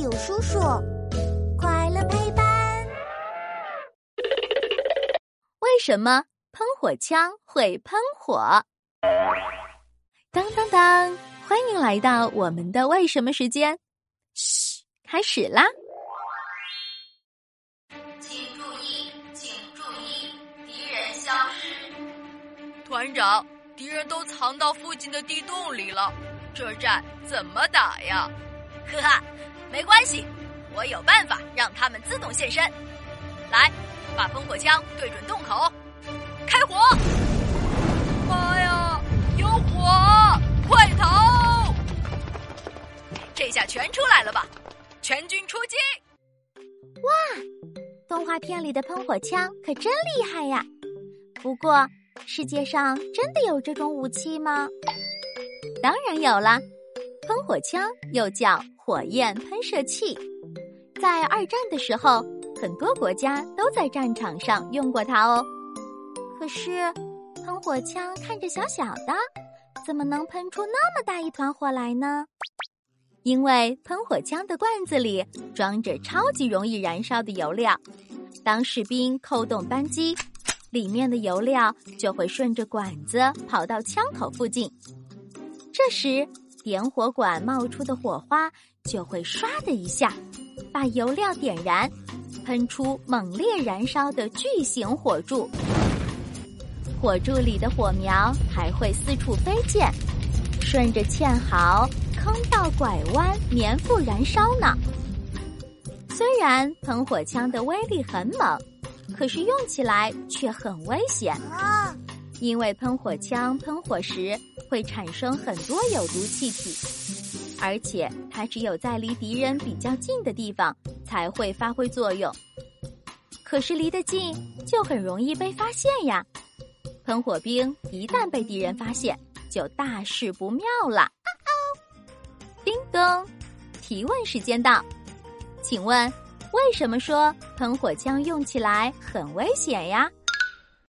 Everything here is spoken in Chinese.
有叔叔，快乐陪伴。为什么喷火枪会喷火？当当当！欢迎来到我们的为什么时间。嘘，开始啦！请注意，请注意，敌人消失。团长，敌人都藏到附近的地洞里了，这战怎么打呀？呵哈，没关系，我有办法让他们自动现身。来，把喷火枪对准洞口，开火！妈呀，有火！快逃！这下全出来了吧？全军出击！哇，动画片里的喷火枪可真厉害呀！不过，世界上真的有这种武器吗？当然有啦！喷火枪又叫火焰喷射器，在二战的时候，很多国家都在战场上用过它哦。可是，喷火枪看着小小的，怎么能喷出那么大一团火来呢？因为喷火枪的罐子里装着超级容易燃烧的油料，当士兵扣动扳机，里面的油料就会顺着管子跑到枪口附近，这时。点火管冒出的火花就会唰的一下，把油料点燃，喷出猛烈燃烧的巨型火柱。火柱里的火苗还会四处飞溅，顺着堑壕、坑道、拐弯粘附燃烧呢。虽然喷火枪的威力很猛，可是用起来却很危险。因为喷火枪喷火时会产生很多有毒气体，而且它只有在离敌人比较近的地方才会发挥作用。可是离得近就很容易被发现呀！喷火兵一旦被敌人发现，就大事不妙了。叮咚，提问时间到，请问为什么说喷火枪用起来很危险呀？